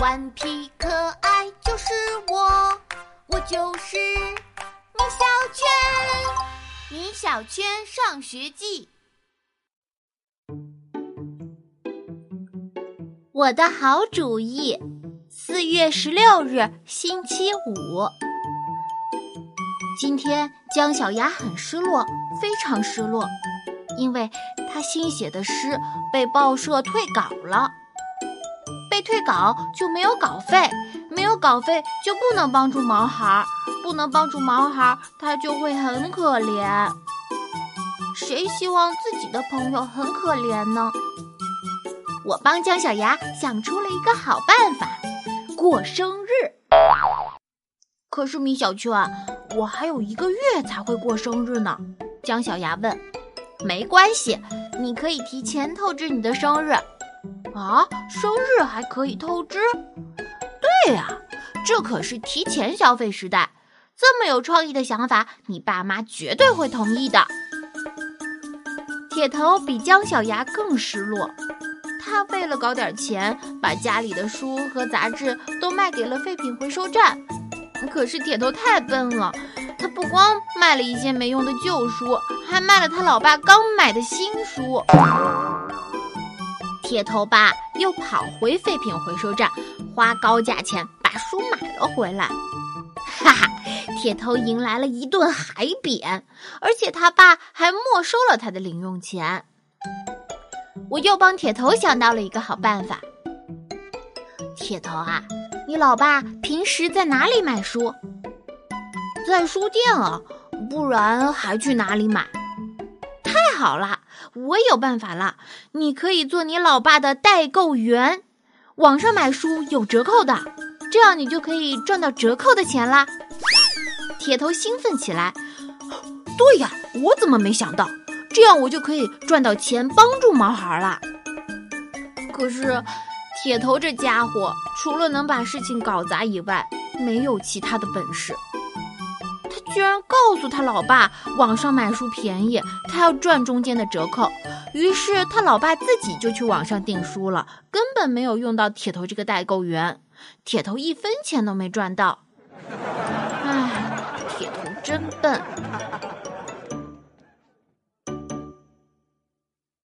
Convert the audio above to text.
顽皮可爱就是我，我就是米小圈。米小圈上学记。我的好主意。四月十六日，星期五。今天姜小牙很失落，非常失落，因为他新写的诗被报社退稿了。退稿就没有稿费，没有稿费就不能帮助毛孩，不能帮助毛孩，他就会很可怜。谁希望自己的朋友很可怜呢？我帮姜小牙想出了一个好办法，过生日。可是米小圈，我还有一个月才会过生日呢。姜小牙问：“没关系，你可以提前透支你的生日。”啊，生日还可以透支？对呀，这可是提前消费时代。这么有创意的想法，你爸妈绝对会同意的。铁头比姜小牙更失落，他为了搞点钱，把家里的书和杂志都卖给了废品回收站。可是铁头太笨了，他不光卖了一些没用的旧书，还卖了他老爸刚买的新书。铁头爸又跑回废品回收站，花高价钱把书买了回来。哈哈，铁头迎来了一顿海扁，而且他爸还没收了他的零用钱。我又帮铁头想到了一个好办法。铁头啊，你老爸平时在哪里买书？在书店啊，不然还去哪里买？好了！我有办法了，你可以做你老爸的代购员，网上买书有折扣的，这样你就可以赚到折扣的钱啦。铁头兴奋起来，对呀，我怎么没想到？这样我就可以赚到钱，帮助毛孩了。可是，铁头这家伙除了能把事情搞砸以外，没有其他的本事。居然告诉他老爸，网上买书便宜，他要赚中间的折扣。于是他老爸自己就去网上订书了，根本没有用到铁头这个代购员。铁头一分钱都没赚到。唉，铁头真笨。